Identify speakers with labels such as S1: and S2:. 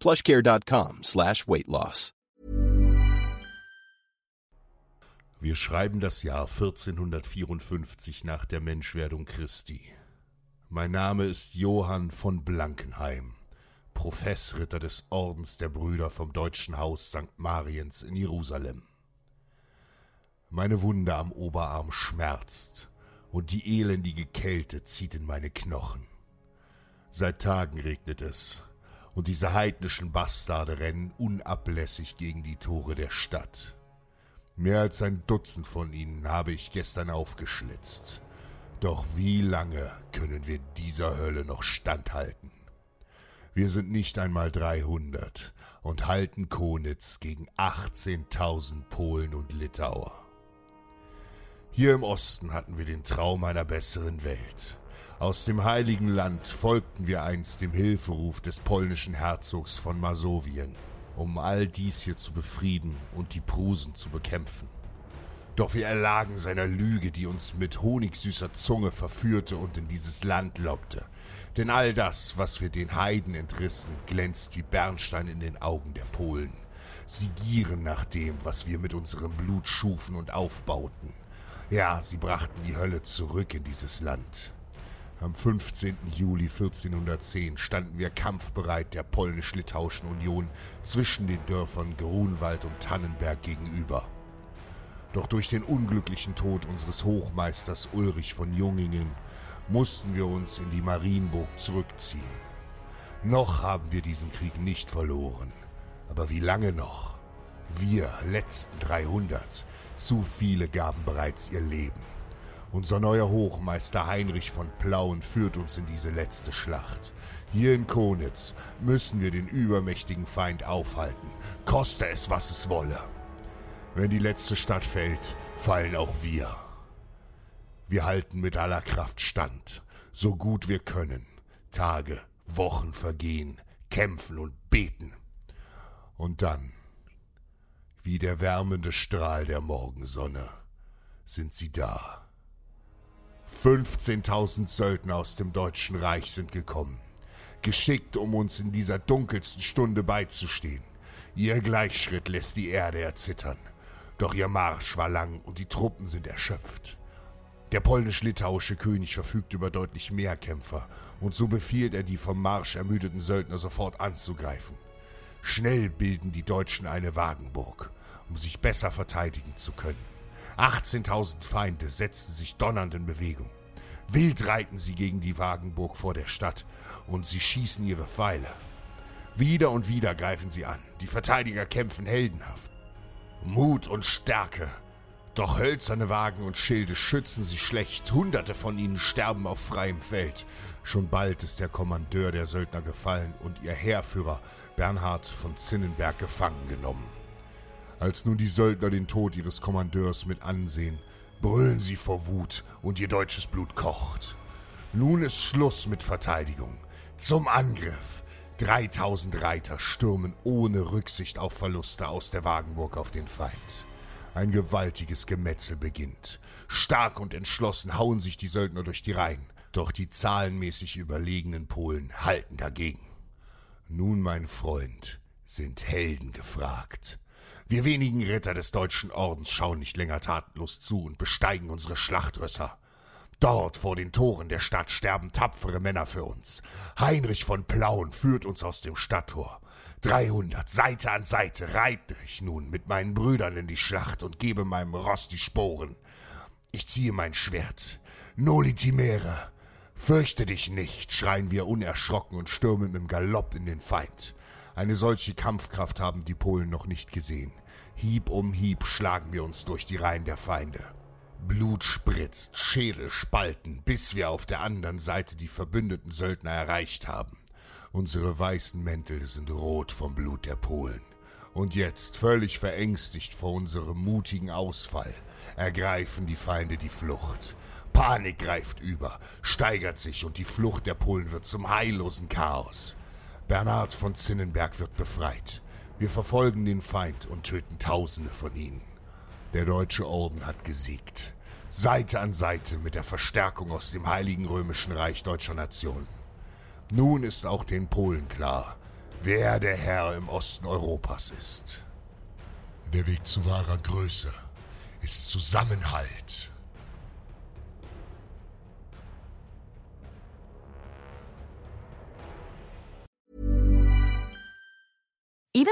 S1: plushcare.com slash weight loss.
S2: Wir schreiben das Jahr 1454 nach der Menschwerdung Christi. Mein Name ist Johann von Blankenheim, Professritter des Ordens der Brüder vom Deutschen Haus St. Mariens in Jerusalem. Meine Wunde am Oberarm schmerzt und die elendige Kälte zieht in meine Knochen. Seit Tagen regnet es, und diese heidnischen Bastarde rennen unablässig gegen die Tore der Stadt. Mehr als ein Dutzend von ihnen habe ich gestern aufgeschlitzt. Doch wie lange können wir dieser Hölle noch standhalten? Wir sind nicht einmal 300 und halten Konitz gegen 18.000 Polen und Litauer. Hier im Osten hatten wir den Traum einer besseren Welt. Aus dem heiligen Land folgten wir einst dem Hilferuf des polnischen Herzogs von Masowien, um all dies hier zu befrieden und die Prusen zu bekämpfen. Doch wir erlagen seiner Lüge, die uns mit honigsüßer Zunge verführte und in dieses Land lockte. Denn all das, was wir den Heiden entrissen, glänzt wie Bernstein in den Augen der Polen. Sie gieren nach dem, was wir mit unserem Blut schufen und aufbauten. Ja, sie brachten die Hölle zurück in dieses Land. Am 15. Juli 1410 standen wir kampfbereit der polnisch-litauischen Union zwischen den Dörfern Grunwald und Tannenberg gegenüber. Doch durch den unglücklichen Tod unseres Hochmeisters Ulrich von Jungingen mussten wir uns in die Marienburg zurückziehen. Noch haben wir diesen Krieg nicht verloren. Aber wie lange noch? Wir letzten 300. Zu viele gaben bereits ihr Leben. Unser neuer Hochmeister Heinrich von Plauen führt uns in diese letzte Schlacht. Hier in Konitz müssen wir den übermächtigen Feind aufhalten, koste es, was es wolle. Wenn die letzte Stadt fällt, fallen auch wir. Wir halten mit aller Kraft stand, so gut wir können. Tage, Wochen vergehen, kämpfen und beten. Und dann, wie der wärmende Strahl der Morgensonne, sind sie da. 15.000 Söldner aus dem Deutschen Reich sind gekommen, geschickt, um uns in dieser dunkelsten Stunde beizustehen. Ihr Gleichschritt lässt die Erde erzittern. Doch ihr Marsch war lang und die Truppen sind erschöpft. Der polnisch-litauische König verfügt über deutlich mehr Kämpfer, und so befiehlt er die vom Marsch ermüdeten Söldner sofort anzugreifen. Schnell bilden die Deutschen eine Wagenburg, um sich besser verteidigen zu können. 18.000 Feinde setzten sich donnernd in Bewegung. Wild reiten sie gegen die Wagenburg vor der Stadt und sie schießen ihre Pfeile. Wieder und wieder greifen sie an. Die Verteidiger kämpfen heldenhaft. Mut und Stärke. Doch hölzerne Wagen und Schilde schützen sie schlecht. Hunderte von ihnen sterben auf freiem Feld. Schon bald ist der Kommandeur der Söldner gefallen und ihr Heerführer Bernhard von Zinnenberg gefangen genommen. Als nun die Söldner den Tod ihres Kommandeurs mit ansehen, brüllen sie vor Wut und ihr deutsches Blut kocht. Nun ist Schluss mit Verteidigung. Zum Angriff. 3000 Reiter stürmen ohne Rücksicht auf Verluste aus der Wagenburg auf den Feind. Ein gewaltiges Gemetzel beginnt. Stark und entschlossen hauen sich die Söldner durch die Reihen, doch die zahlenmäßig überlegenen Polen halten dagegen. Nun, mein Freund, sind Helden gefragt. Wir wenigen Ritter des deutschen Ordens schauen nicht länger tatenlos zu und besteigen unsere Schlachtrösser. Dort vor den Toren der Stadt sterben tapfere Männer für uns. Heinrich von Plauen führt uns aus dem Stadttor. Dreihundert, Seite an Seite, reite ich nun mit meinen Brüdern in die Schlacht und gebe meinem Ross die Sporen. Ich ziehe mein Schwert. Noli timere. Fürchte dich nicht, schreien wir unerschrocken und stürmen im Galopp in den Feind. Eine solche Kampfkraft haben die Polen noch nicht gesehen. Hieb um Hieb schlagen wir uns durch die Reihen der Feinde. Blut spritzt, Schädel spalten, bis wir auf der anderen Seite die verbündeten Söldner erreicht haben. Unsere weißen Mäntel sind rot vom Blut der Polen. Und jetzt, völlig verängstigt vor unserem mutigen Ausfall, ergreifen die Feinde die Flucht. Panik greift über, steigert sich und die Flucht der Polen wird zum heillosen Chaos. Bernhard von Zinnenberg wird befreit. Wir verfolgen den Feind und töten Tausende von ihnen. Der Deutsche Orden hat gesiegt. Seite an Seite mit der Verstärkung aus dem Heiligen Römischen Reich deutscher Nationen. Nun ist auch den Polen klar, wer der Herr im Osten Europas ist. Der Weg zu wahrer Größe ist Zusammenhalt.